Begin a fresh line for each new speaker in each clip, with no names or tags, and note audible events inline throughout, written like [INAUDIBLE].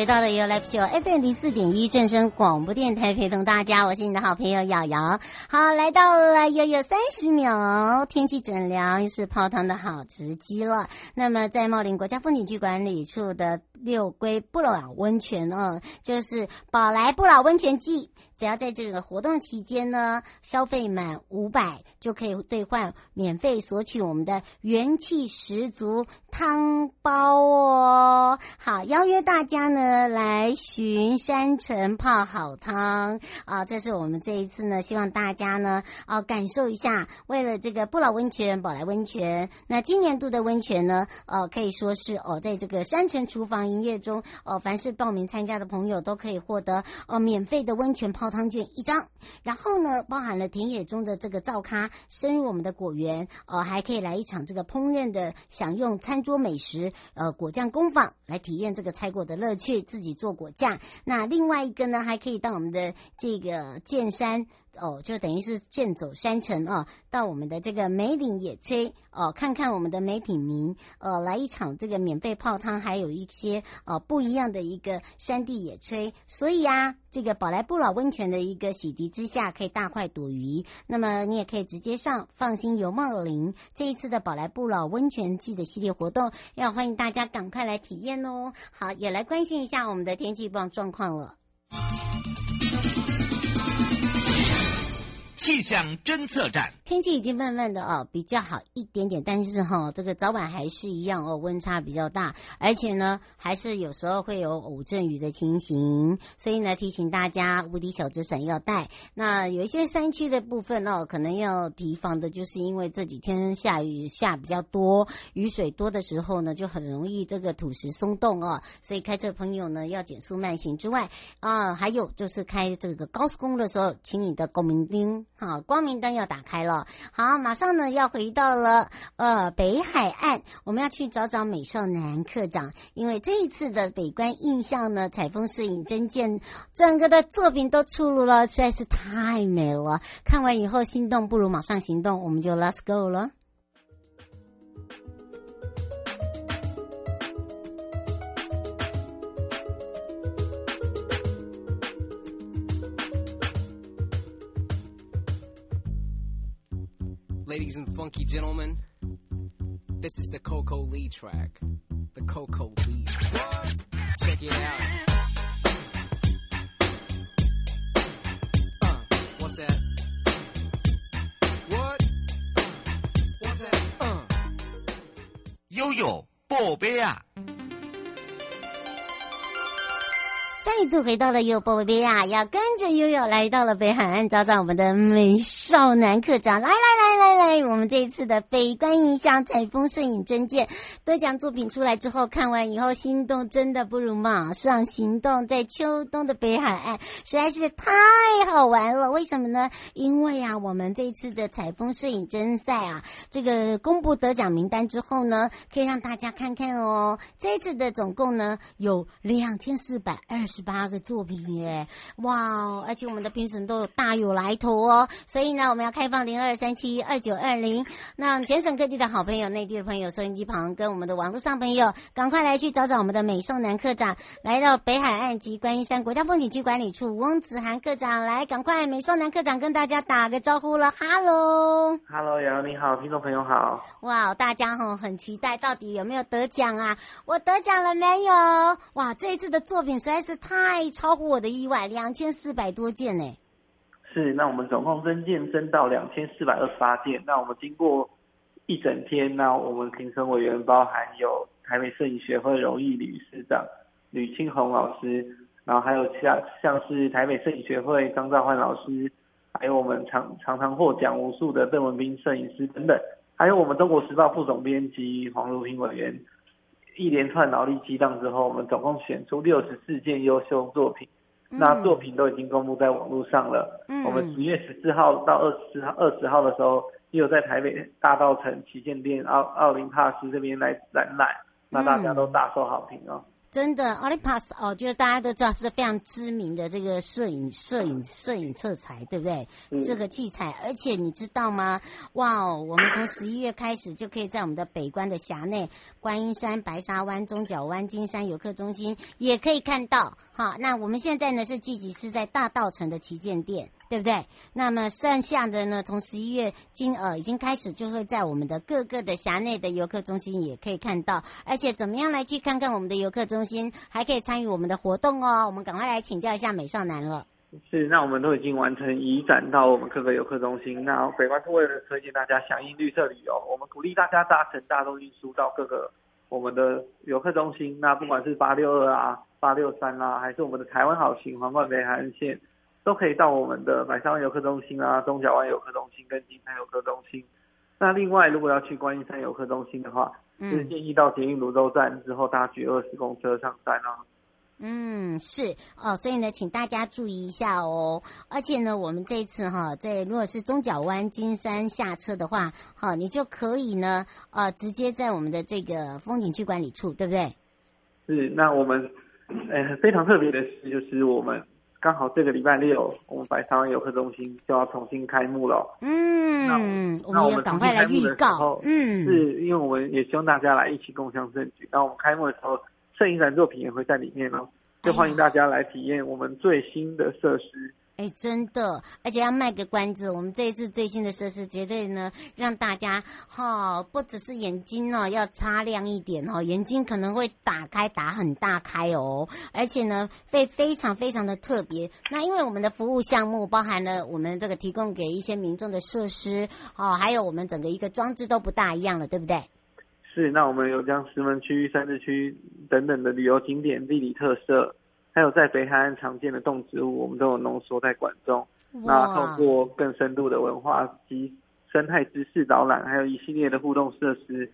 回到了 You Live Show FM 零四点一正声广播电台，陪同大家，我是你的好朋友瑶瑶。好，来到了又有三十秒，天气转凉，又是泡汤的好时机了。那么，在茂林国家风景区管理处的六龟不老温泉哦，就是宝来不老温泉季。只要在这个活动期间呢，消费满五百就可以兑换免费索取我们的元气十足汤包哦。好，邀约大家呢来巡山城泡好汤啊！这是我们这一次呢，希望大家呢啊感受一下。为了这个不老温泉、宝来温泉，那今年度的温泉呢，呃、可以说是哦，在这个山城厨房营业中哦、凡是报名参加的朋友都可以获得哦、啊、免费的温泉泡汤券一张，然后呢，包含了田野中的这个灶咖，深入我们的果园，呃，还可以来一场这个烹饪的享用餐桌美食，呃，果酱工坊来体验这个采果的乐趣，自己做果酱。那另外一个呢，还可以到我们的这个剑山。哦，就等于是健走山城啊，到我们的这个梅岭野炊哦，看看我们的梅品茗，呃，来一场这个免费泡汤，还有一些呃不一样的一个山地野炊。所以啊，这个宝来不老温泉的一个洗涤之下，可以大快朵颐。那么你也可以直接上放心游茂林这一次的宝来不老温泉季的系列活动，要欢迎大家赶快来体验哦。好，也来关心一下我们的天气预报状况了。
气象侦测站，
天气已经慢慢的哦比较好一点点，但是哈、哦、这个早晚还是一样哦温差比较大，而且呢还是有时候会有偶阵雨的情形，所以呢提醒大家无敌小纸伞要带。那有一些山区的部分哦可能要提防的，就是因为这几天下雨下比较多，雨水多的时候呢就很容易这个土石松动哦，所以开车朋友呢要减速慢行之外啊，还有就是开这个高速公路的时候，请你的公民丁。好，光明灯要打开了。好，马上呢要回到了呃北海岸，我们要去找找美少男课长，因为这一次的北观印象呢，采风摄影真见，整个的作品都出炉了，实在是太美了。看完以后心动不如马上行动，我们就 Let's go 了。
Ladies and funky gentlemen, this is the Coco Lee track. The Coco Lee. Check it out. Uh, what's that? What? What's that? Uh.
悠悠，宝贝啊！
再度回到了悠悠宝贝亚，要跟着悠悠来到了北海岸，找找我们的美少男课长。来来来来来来，我们这一次的北观印象采风摄影真见得奖作品出来之后，看完以后心动真的不如马上行动。在秋冬的北海岸实在是太好玩了，为什么呢？因为啊，我们这一次的采风摄影真赛啊，这个公布得奖名单之后呢，可以让大家看看哦。这次的总共呢有两千四百二十。八个作品耶！哇哦，而且我们的评审都有大有来头哦。所以呢，我们要开放零二三七二九二零，那全省各地的好朋友、内地的朋友、收音机旁跟我们的网络上朋友，赶快来去找找我们的美少男科长，来到北海岸及观音山国家风景区管理处翁子涵科长，来赶快美少男科长跟大家打个招呼了，哈喽，
哈喽，瑶你好，听众朋友好，
哇，大家哈很期待，到底有没有得奖啊？我得奖了没有？哇，这一次的作品实在是太超乎我的意外，两千四百多件呢。
是，那我们总共增件增到两千四百二十八件。那我们经过一整天，那我们评审委员包含有台北摄影学会荣誉理事长吕清红老师，然后还有像像是台北摄影学会张兆焕老师，还有我们常常常获奖无数的邓文彬摄影师等等，还有我们中国时报副总编辑黄如平委员。一连串脑力激荡之后，我们总共选出六十四件优秀作品。嗯，那作品都已经公布在网络上了。嗯，我们十月十四号到二十号、二十号的时候，也有在台北大道城旗舰店奥奥林帕斯这边来展览，那大家都大受好评哦。
真的，Olympus 哦，就是大家都知道是非常知名的这个摄影、摄影、摄影色彩，对不对？嗯。这个器材，而且你知道吗？哇哦，我们从十一月开始就可以在我们的北关的辖内，观音山、白沙湾、中角湾、金山游客中心也可以看到。好，那我们现在呢是聚集是在大道城的旗舰店。对不对？那么剩下的呢？从十一月今呃已经开始，就会在我们的各个的辖内的游客中心也可以看到。而且怎么样来去看看我们的游客中心，还可以参与我们的活动哦。我们赶快来请教一下美少男了。
是，那我们都已经完成移展到我们各个游客中心。那北关是为了推荐大家响应绿色旅游，我们鼓励大家搭乘大众运输到各个我们的游客中心。那不管是八六二啊、八六三啦，还是我们的台湾好行皇冠北海岸线。都可以到我们的白沙湾游客中心啊、中角湾游客中心跟金山游客中心。那另外，如果要去观音山游客中心的话，嗯，就是建议到捷运芦洲站之后搭局二十公车上山啊。
嗯，是哦，所以呢，请大家注意一下哦。而且呢，我们这一次哈，在如果是中角湾金山下车的话，好，你就可以呢，呃，直接在我们的这个风景区管理处，对不对？
是，那我们，呃，非常特别的是，就是我们。刚好这个礼拜六，我们白沙湾游客中心就要重新开幕了。嗯，那我们要赶快来预告。嗯，是因为我们也希望大家来一起共享盛举。那我们开幕的时候，摄影展作品也会在里面哦，就欢迎大家来体验我们最新的设施。
哎，真的，而且要卖个关子，我们这一次最新的设施绝对呢，让大家哈、哦，不只是眼睛、哦、要擦亮一点哦，眼睛可能会打开打很大开哦，而且呢会非常非常的特别。那因为我们的服务项目包含了我们这个提供给一些民众的设施哦，还有我们整个一个装置都不大一样了，对不对？
是，那我们有将石门区、三芝区等等的旅游景点、地理特色。还有在北海岸常见的动植物，我们都有浓缩在馆中。那透过更深度的文化及生态知识导览，还有一系列的互动设施，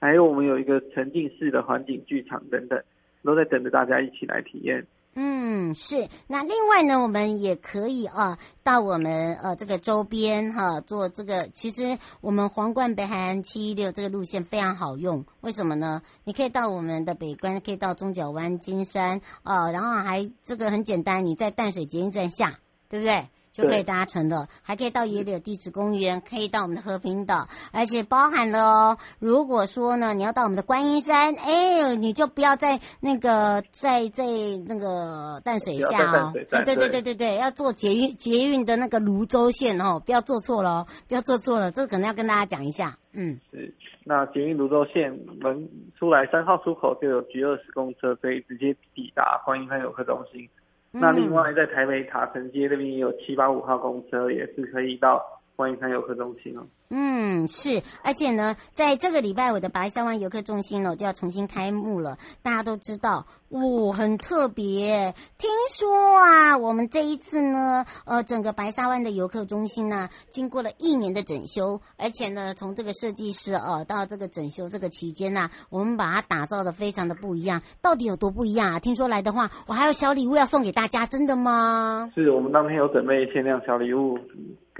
还有我们有一个沉浸式的环境剧场等等，都在等着大家一起来体验。
嗯，是。那另外呢，我们也可以啊，到我们呃这个周边哈、做这个。其实我们皇冠北海岸七一六这个路线非常好用，为什么呢？你可以到我们的北关，可以到中角湾、金山啊，然后还这个很简单，你在淡水捷运站下，对不对？就可以搭乘了，还可以到野柳地质公园，可以到我们的和平岛，而且包含了哦。如果说呢，你要到我们的观音山，哎，你就不要在那个在在那个淡水下哦。对对对对对对，要坐捷运捷运的那个泸州线哦，不要坐错了哦，不要坐错了，这个可能要跟大家讲一下。嗯，
是。那捷运泸州线门出来三号出口就有 G 二十公车，可以直接抵达观音山游客中心。那另外，在台北塔城街那边也有七八五号公车，也是可以到欢迎看游客中心哦。
嗯，是，而且呢，在这个礼拜我的白沙湾游客中心呢，就要重新开幕了。大家都知道，哦，很特别。听说啊，我们这一次呢，呃，整个白沙湾的游客中心呢，经过了一年的整修，而且呢，从这个设计师哦，到这个整修这个期间呢，我们把它打造的非常的不一样。到底有多不一样啊？听说来的话，我还有小礼物要送给大家，真的吗？
是我们当天有准备限量小礼物。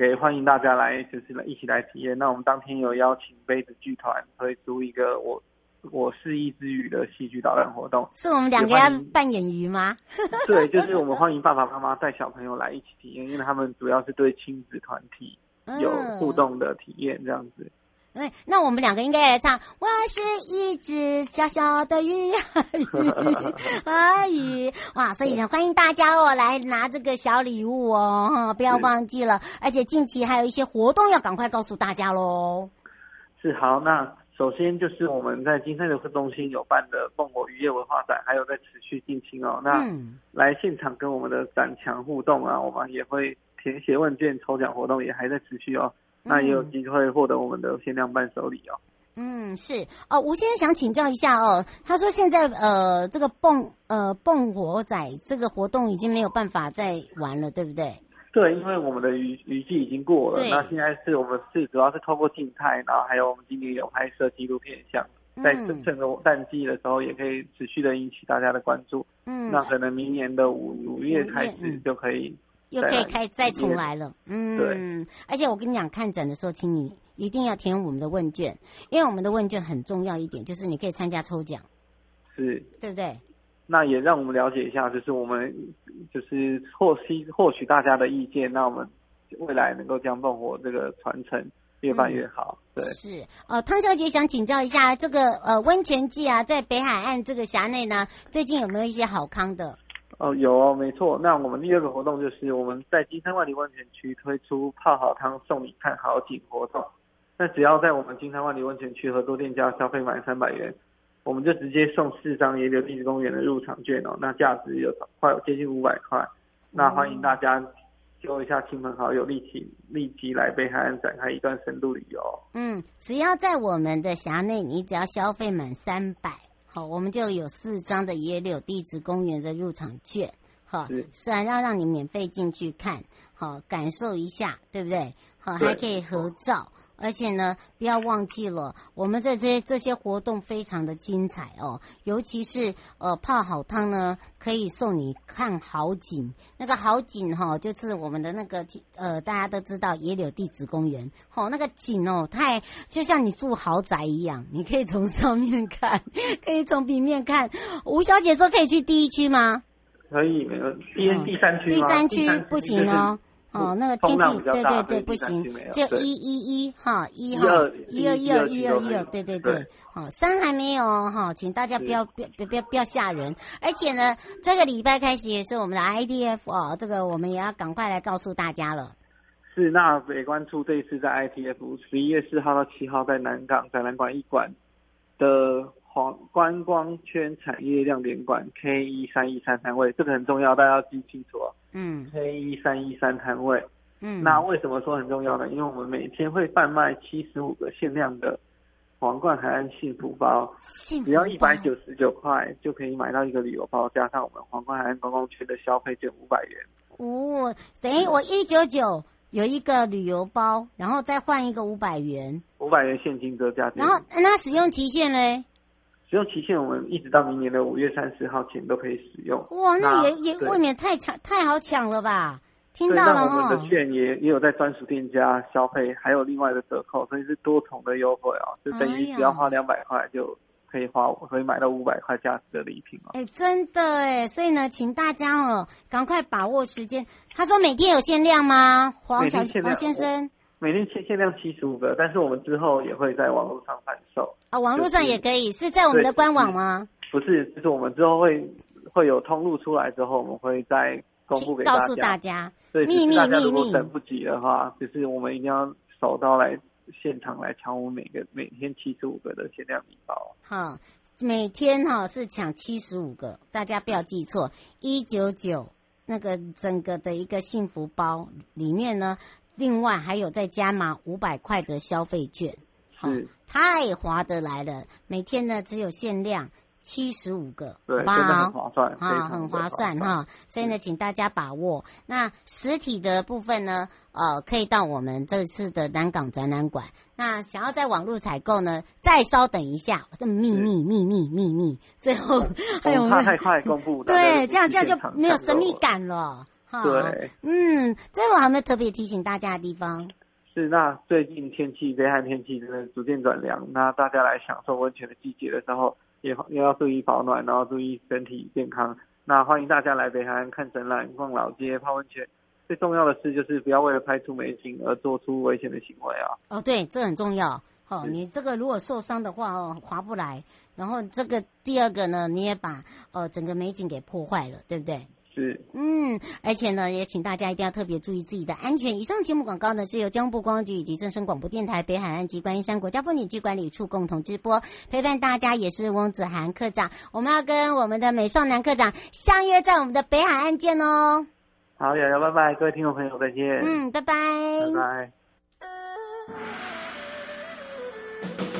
给欢迎大家来，就是来一起来体验。那我们当天有邀请杯子剧团推出一个我我是一只鱼的戏剧导览活动，
是我们两个要扮演鱼吗？[LAUGHS]
对，就是我们欢迎爸爸妈妈带小朋友来一起体验，因为他们主要是对亲子团体有互动的体验这样子。
那我们两个应该来唱。我是一只小小的鱼啊鱼啊鱼，[LAUGHS] [LAUGHS] 哇！所以欢迎大家哦来拿这个小礼物哦，哈，不要忘记了。而且近期还有一些活动要赶快告诉大家喽。
是好，那首先就是我们在金山游客中心有办的蹦火渔业文化展，还有在持续进行哦。那来现场跟我们的展墙互动啊，我们也会填写问卷抽奖活动也还在持续哦。那也有机会获得我们的限量伴手礼哦。
嗯，是哦，吴先生想请教一下哦。他说现在呃，这个蹦呃蹦火仔这个活动已经没有办法再玩了，对不对？
对，因为我们的雨雨季已经过了。那现在是我们是主要是透过静态，然后还有我们今年有拍摄纪录片像，像在真正的淡季的时候，也可以持续的引起大家的关注。嗯，那可能明年的五五月开始就可以。
又可以开再重来了，嗯，
对。
而且我跟你讲，看展的时候，请你一定要填我们的问卷，因为我们的问卷很重要一点，就是你可以参加抽奖，
是，
对不对？
那也让我们了解一下，就是我们就是获悉获取大家的意见，那我们未来能够将蹦火这个传承越办越好。嗯、对，
是。呃，汤小姐想请教一下，这个呃温泉季啊，在北海岸这个辖内呢，最近有没有一些好康的？
哦，有哦，没错。那我们第二个活动就是我们在金山万里温泉区推出泡好汤送你看好景活动。那只要在我们金山万里温泉区合作店家消费满三百元，我们就直接送四张野柳地质公园的入场券哦。那价值有快接近五百块。那欢迎大家揪一下亲朋好友，立即立即来北海岸展开一段深度旅游。
嗯，只要在我们的辖内，你只要消费满三百。好，我们就有四张的野柳地质公园的入场券，好，是啊，要让你免费进去看，好，感受一下，对不对？好，还可以合照。而且呢，不要忘记了，我们这些这些活动非常的精彩哦，尤其是呃泡好汤呢，可以送你看好景。那个好景哈、哦，就是我们的那个呃，大家都知道野柳地质公园，哦，那个景哦，太就像你住豪宅一样，你可以从上面看，[LAUGHS] 可以从平面看。吴小姐说可以去第一区吗？
可以，没有第第三区
第三区不行哦。哦，那个天气，对对对，不行，就一一一哈一号一二一二一二一二，对对对，好，三还没有哈，请大家不要不要不要不要吓人，而且呢，这个礼拜开始也是我们的 IDF 哦，这个我们也要赶快来告诉大家了。
是，那北关处这一次在 IDF 十一月四号到七号在南港展览馆一馆的。黄观光圈产业亮点馆 K 一三一三摊位，这个很重要，大家要记清楚哦。嗯，K 一三一三摊位。嗯，那为什么说很重要呢？因为我们每天会贩卖七十五个限量的皇冠海岸幸福包，幸福包只要一百九十九块就可以买到一个旅游包，加上我们皇冠海岸观光圈的消费券五百元。
哦，等于我一九九有一个旅游包，然后再换一个五百元，
五百元现金折价。
然后那使用期限呢？
使用期限我们一直到明年的五月三十号前都可以使用。
哇，那也那也未免太抢太好抢了吧？听到了
哦。我们的券也也有在专属店家消费，还有另外的折扣，所以是多重的优惠哦。就等于只要花两百块就可以花，可以买到五百块价值的礼品哦。
哎，真的哎，所以呢，请大家哦，赶快把握时间。他说每天有限量吗？黄小黄先生。
每天限限量七十五个，但是我们之后也会在网络上贩售
啊、哦，网络上也可以，是在我们的官网吗？
不是，就是我们之后会会有通路出来之后，我们会再公布给大家，
告诉大家。
对，秘密秘密。如果等不及的话，就是我们一定要手刀来现场来抢我们每个每天七十五个的限量礼包。
好，每天哈是抢七十五个，大家不要记错，一九九那个整个的一个幸福包里面呢。另外还有再加码五百块的消费券，好、哦，太划得来了。每天呢只有限量七十五个，
对，真的很划算，
啊，很划算哈。所以呢，请大家把握。那实体的部分呢，呃，可以到我们这次的南港展览馆。那想要在网络采购呢，再稍等一下，这秘密秘密秘密，最后还有
怕太快公布，[LAUGHS]
对，这样这样就没有神秘感了。好，对，嗯，这我还没有特别提醒大家的地方？
是，那最近天气，北海天气真的逐渐转凉，那大家来享受温泉的季节的时候，也也要注意保暖，然后注意身体健康。那欢迎大家来北海岸看展览、逛老街、泡温泉。最重要的事，就是不要为了拍出美景而做出危险的行为啊！
哦，对，这很重要。哦，你这个如果受伤的话哦，划不来。然后这个第二个呢，你也把呃整个美景给破坏了，对不对？
是。
嗯，而且呢，也请大家一定要特别注意自己的安全。以上节目广告呢，是由交通部观光局以及正声广播电台北海岸及观音山国家风景区管理处共同直播，陪伴大家也是翁子涵科长。我们要跟我们的美少男科长相约在我们的北海岸见哦。
好，瑶瑶，拜拜，各位听众朋友，再见。
嗯，拜拜。
拜拜。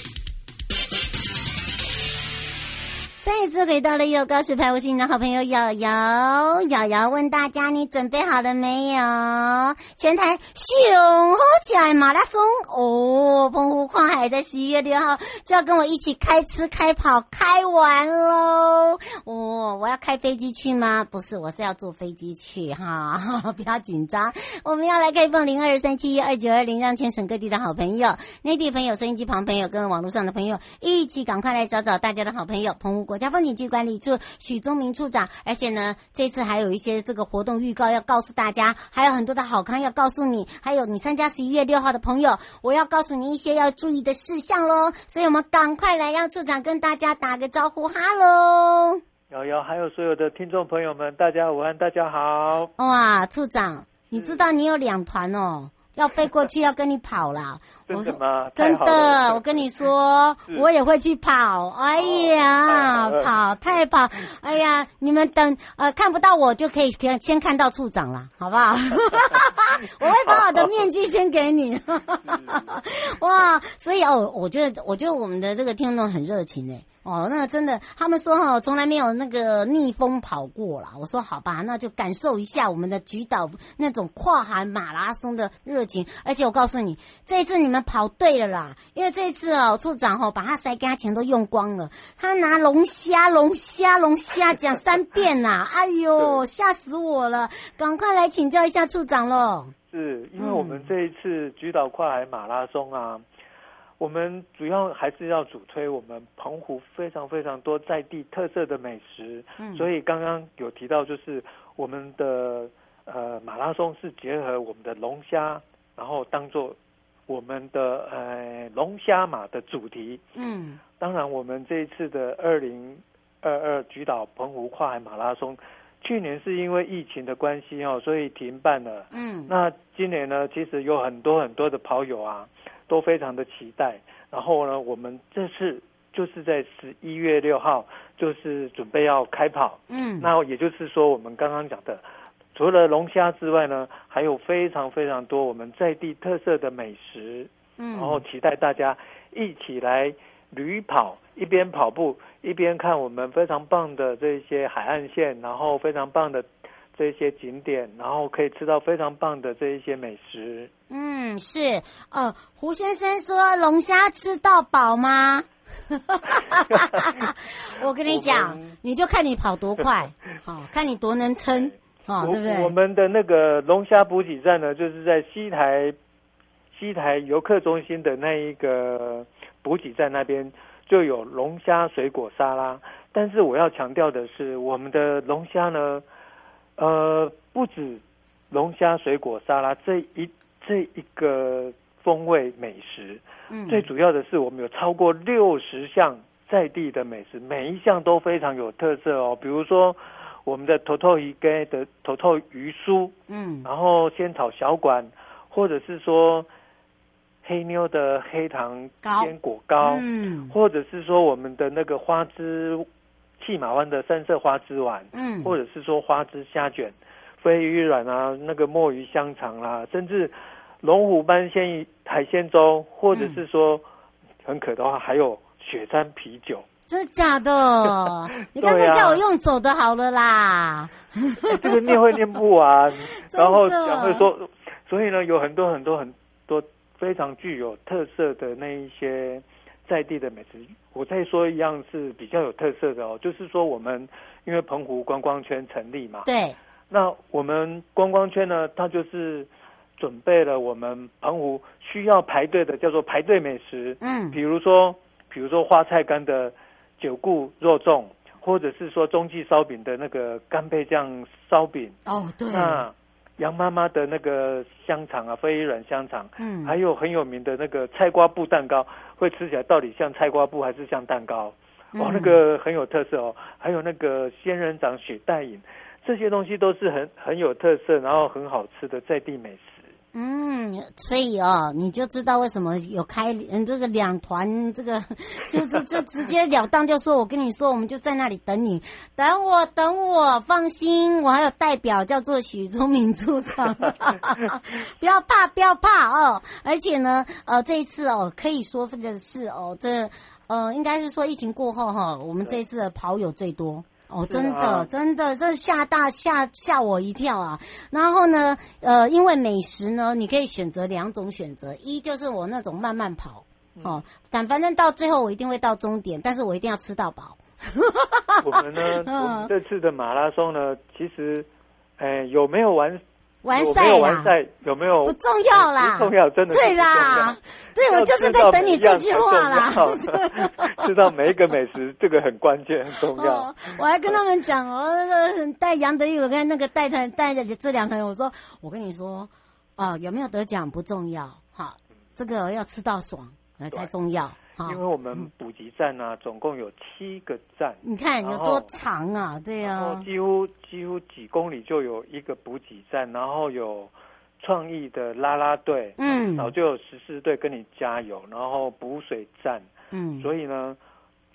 再次回到了有告示牌，我是你的好朋友瑶瑶。瑶瑶问大家：你准备好了没有？全台熊好起来马拉松哦！澎湖跨海在十一月六号就要跟我一起开吃开跑开玩喽！哦，我要开飞机去吗？不是，我是要坐飞机去哈，[LAUGHS] 不要紧张。我们要来开放零二三七一二九二零，让全省各地的好朋友、内地朋友、收音机旁朋友跟网络上的朋友一起赶快来找找大家的好朋友澎湖国家风景区管理处许宗明处长，而且呢，这次还有一些这个活动预告要告诉大家，还有很多的好康要告诉你，还有你参加十一月六号的朋友，我要告诉你一些要注意的事项喽。所以，我们赶快来让处长跟大家打个招呼，哈喽！
瑶瑶，还有所有的听众朋友们，大家午安，大家好。
哇，处长，你知道你有两团哦。要飞过去要跟你跑啦！
真的吗？[LAUGHS]
真的，我跟你说，我也会去跑。哎呀，哦、跑太跑！哎呀，你们等呃看不到我就可以先看到处长了，好不好？[LAUGHS] 我会把我的面具先给你。[LAUGHS] 哇，所以哦，我觉得我觉得我们的这个听众很热情诶。哦，那真的，他们说哈，从来没有那个逆风跑过啦。我说好吧，那就感受一下我们的菊岛那种跨海马拉松的热情。而且我告诉你，这一次你们跑对了啦，因为这一次哦，处长哦把他塞给他钱都用光了，他拿龙虾、龙虾、龙虾讲三遍呐、啊，哎呦，吓死我了！赶快来请教一下处长喽。
是因为我们这一次菊岛跨海马拉松啊。我们主要还是要主推我们澎湖非常非常多在地特色的美食，嗯，所以刚刚有提到，就是我们的呃马拉松是结合我们的龙虾，然后当做我们的呃龙虾马的主题，嗯，当然我们这一次的二零二二菊岛澎湖跨海马拉松，去年是因为疫情的关系哦，所以停办了，嗯，那今年呢，其实有很多很多的跑友啊。都非常的期待，然后呢，我们这次就是在十一月六号，就是准备要开跑，嗯，那也就是说，我们刚刚讲的，除了龙虾之外呢，还有非常非常多我们在地特色的美食，嗯，然后期待大家一起来旅跑，一边跑步一边看我们非常棒的这些海岸线，然后非常棒的。这些景点，然后可以吃到非常棒的这一些美食。
嗯，是。呃，胡先生说龙虾吃到饱吗？[LAUGHS] 我跟你讲，你就看你跑多快，好、[LAUGHS] 哦，看你多能撑，好、哦，对不对？
我们的那个龙虾补给站呢，就是在西台西台游客中心的那一个补给站那边就有龙虾水果沙拉。但是我要强调的是，我们的龙虾呢。呃，不止龙虾水果沙拉这一这一个风味美食，嗯，最主要的是我们有超过六十项在地的美食，每一项都非常有特色哦。比如说我们的头头鱼羹的头头鱼酥，嗯，然后仙草小馆，或者是说黑妞的黑糖坚果糕，嗯，或者是说我们的那个花枝契马湾的三色花枝丸，
嗯，
或者是说花枝虾卷、飞鱼卵啊，那个墨鱼香肠啦，甚至龙虎斑鲜鱼海鲜粥，或者是说、嗯、很可的话，还有雪山啤酒。
真的假的？[LAUGHS] 你刚才叫我用走的好了啦。
欸、这个念会念不完，[LAUGHS] 然后讲会说，所以呢，有很多很多很多非常具有特色的那一些在地的美食。我再说一样是比较有特色的哦，就是说我们因为澎湖观光圈成立嘛，
对，
那我们观光圈呢，它就是准备了我们澎湖需要排队的叫做排队美食，
嗯，
比如说比如说花菜干的。九固肉粽，或者是说中记烧饼的那个干贝酱烧饼
哦，对。
那杨妈妈的那个香肠啊，飞软香肠，嗯，还有很有名的那个菜瓜布蛋糕，会吃起来到底像菜瓜布还是像蛋糕？嗯、哦，那个很有特色哦。还有那个仙人掌雪带饮，这些东西都是很很有特色，然后很好吃的在地美食。
嗯，所以哦，你就知道为什么有开嗯这个两团，这个 [LAUGHS] 就就就直截了当就说，我跟你说，我们就在那里等你，等我等我，放心，我还有代表叫做许宗明出场，[LAUGHS] 不要怕不要怕哦，而且呢，呃，这一次哦，可以说的是哦，这呃应该是说疫情过后哈，我们这一次的跑友最多。哦，真的，啊、真的，这吓大吓吓我一跳啊！然后呢，呃，因为美食呢，你可以选择两种选择，一就是我那种慢慢跑，嗯、哦，但反正到最后我一定会到终点，但是我一定要吃到饱。
我们呢，[LAUGHS] 我们这次的马拉松呢，其实，哎，有没有完？
完赛啦，
完赛有没有？
不重要啦，
不重要，真的
对啦，对，我就是在等你这句话啦。[LAUGHS]
知道每一个美食，这个很关键，很重要。
哦、我还跟他们讲哦，那个带杨德玉，我跟那个带他带着这两个人，我说，我跟你说，哦，有没有得奖不重要，好，这个要吃到爽才重要。
因为我们补给站呢、啊，总共有七个站，
你看有多长啊？对啊，
然后几乎几乎几公里就有一个补给站，然后有创意的啦啦队，嗯，然后就有十四队跟你加油，然后补水站，嗯，所以呢，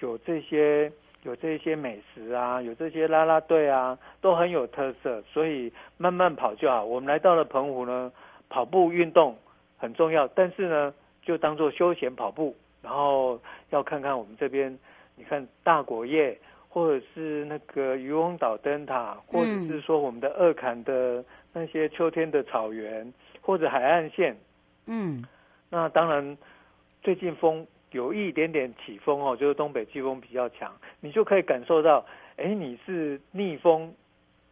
有这些有这些美食啊，有这些啦啦队啊，都很有特色，所以慢慢跑就好。我们来到了澎湖呢，跑步运动很重要，但是呢，就当做休闲跑步。然后要看看我们这边，你看大果叶，或者是那个渔翁岛灯塔，或者是说我们的二坎的那些秋天的草原，或者海岸线。嗯，那当然，最近风有一点点起风哦，就是东北季风比较强，你就可以感受到，哎，你是逆风，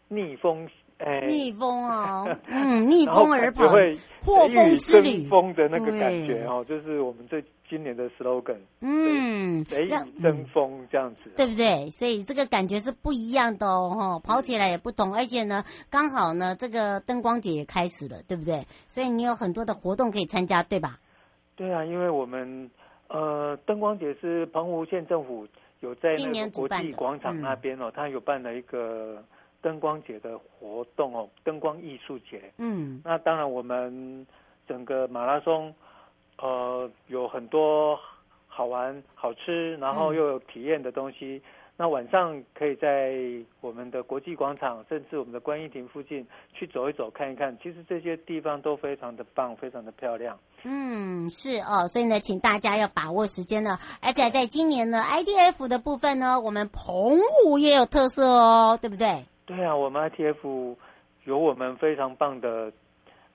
逆风。哎，
逆风啊，[LAUGHS] 嗯，逆风而跑，
会
破风之旅，
风的那个感觉哦，就是我们这今年的 slogan，嗯，雷雨争锋这样子，
对不对？所以这个感觉是不一样的哦，跑起来也不同，而且呢，刚好呢，这个灯光节也开始了，对不对？所以你有很多的活动可以参加，对吧？
对啊，因为我们呃，灯光节是澎湖县政府有在那个国际广场那边哦，他有办了一个。灯光节的活动哦，灯光艺术节。嗯，那当然，我们整个马拉松，呃，有很多好玩、好吃，然后又有体验的东西。嗯、那晚上可以在我们的国际广场，甚至我们的观音亭附近去走一走、看一看。其实这些地方都非常的棒，非常的漂亮。
嗯，是哦，所以呢，请大家要把握时间呢。而且在今年呢，IDF 的部分呢，我们澎湖也有特色哦，对不对？
对啊，我们 IDF 有我们非常棒的，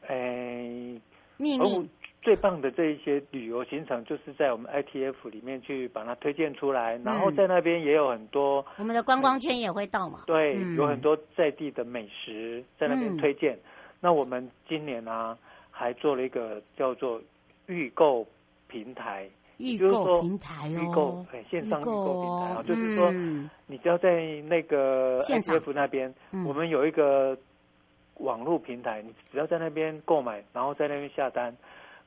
诶，
秘密
最棒的这一些旅游行程，就是在我们 ITF 里面去把它推荐出来，嗯、然后在那边也有很多
我们的观光圈也会到嘛。
对，嗯、有很多在地的美食在那边推荐。嗯、那我们今年呢、啊，还做了一个叫做预购平台。
预购平台哦，
预购哎，线上预购平台啊，就是说，你只要在那个 ITF 那边，我们有一个网络平台，你只要在那边购买，然后在那边下单，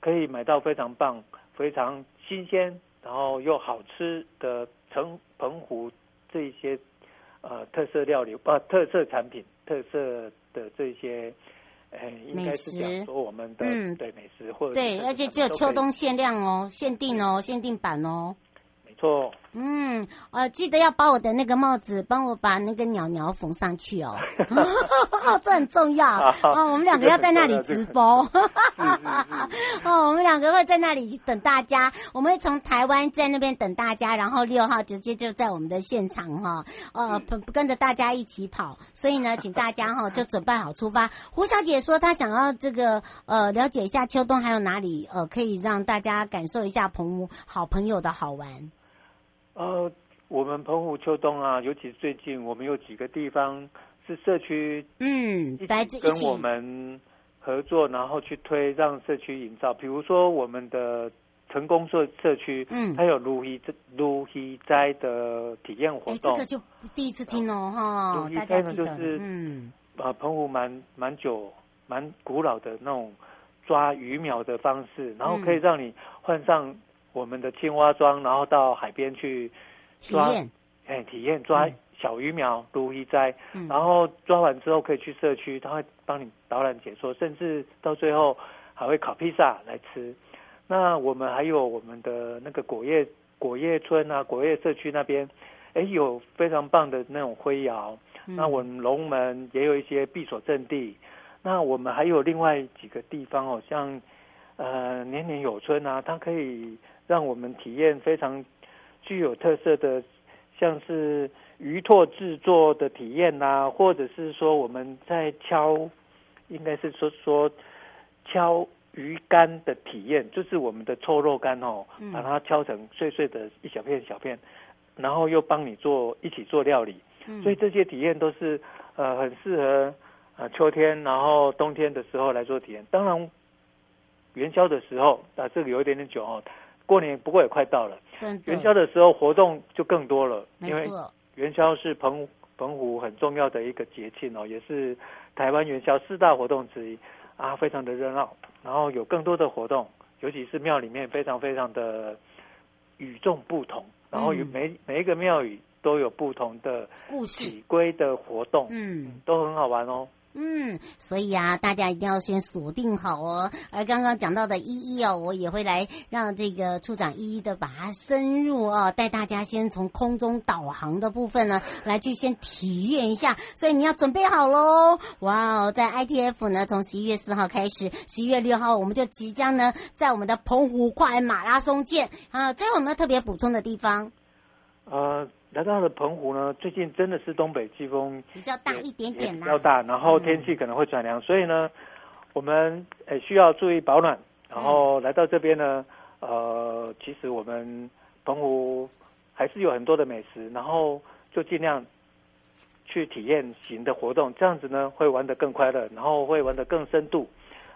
可以买到非常棒、非常新鲜，然后又好吃的澎澎湖这一些呃特色料理啊、呃、特色产品、特色的这些。哎，应该是讲说我们的嗯，对美食或者
对，而且只有秋冬限量哦，限定哦，限定版哦，
没错。
嗯，呃，记得要把我的那个帽子，帮我把那个鸟鸟缝上去哦，[LAUGHS] 这很重要哦。我们两个要在那里直播，哦，我们两个会在那里等大家，我们会从台湾在那边等大家，然后六号直接就在我们的现场哈，呃，跟着大家一起跑，所以呢，请大家哈就准备好出发。胡小姐说她想要这个呃了解一下秋冬还有哪里呃可以让大家感受一下澎湖好朋友的好玩。
呃，我们澎湖秋冬啊，尤其是最近，我们有几个地方是社区，
嗯，
跟我们合作，然后去推让社区营造。比如说我们的成功社社区，嗯，它有鲈鱼鲈鱼斋的体验活动，
这个就第一次听哦，哈。
鲈鱼斋呢，就是嗯，呃，澎湖蛮蛮久、蛮古老的那种抓鱼苗的方式，然后可以让你换上。我们的青蛙庄，然后到海边去抓，哎，体验抓小鱼苗、鲈鱼斋，然后抓完之后可以去社区，他会帮你导览解说，甚至到最后还会烤披萨来吃。那我们还有我们的那个果叶果叶村啊，果叶社区那边，哎，有非常棒的那种灰窑。那我们龙门也有一些闭锁阵地。那我们还有另外几个地方哦，像呃年年有春啊，它可以。让我们体验非常具有特色的，像是鱼拓制作的体验呐、啊，或者是说我们在敲，应该是说说敲鱼干的体验，就是我们的臭肉干哦，把它敲成碎碎的一小片一小片，然后又帮你做一起做料理，所以这些体验都是呃很适合呃秋天然后冬天的时候来做体验。当然元宵的时候啊，这个有一点点久哦。过年不过也快到了，元宵的时候活动就更多了，因为元宵是澎澎湖很重要的一个节庆哦，也是台湾元宵四大活动之一啊，非常的热闹，然后有更多的活动，尤其是庙里面非常非常的与众不同，然后有每每一个庙宇都有不同的起龟的活动，嗯，都很好玩哦。
嗯，所以啊，大家一定要先锁定好哦。而刚刚讲到的一一哦，我也会来让这个处长一一的把它深入哦，带大家先从空中导航的部分呢，来去先体验一下。所以你要准备好喽！哇哦，在 ITF 呢，从十一月四号开始，十一月六号我们就即将呢，在我们的澎湖跨海马拉松见啊。最后有没有特别补充的地方？
呃。来到了澎湖呢，最近真的是东北季风
比较大一点点，
比较大，然后天气可能会转凉，嗯、所以呢，我们呃需要注意保暖。然后来到这边呢，呃，其实我们澎湖还是有很多的美食，然后就尽量去体验型的活动，这样子呢会玩得更快乐，然后会玩得更深度。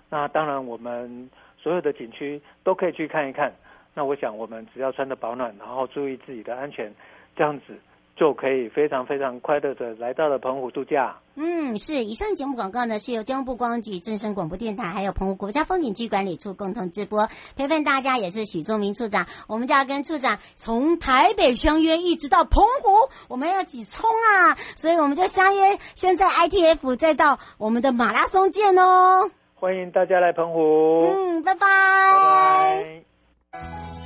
那当然，我们所有的景区都可以去看一看。那我想，我们只要穿的保暖，然后注意自己的安全。这样子就可以非常非常快乐的来到了澎湖度假。
嗯，是。以上节目广告呢，是由交通部观光局、正声广播电台还有澎湖国家风景区管理处共同直播。陪伴大家也是许宗明处长，我们就要跟处长从台北相约，一直到澎湖，我们要一起冲啊！所以我们就相约先在 ITF，再到我们的马拉松见哦。
欢迎大家来澎湖。
嗯，拜拜。
拜拜。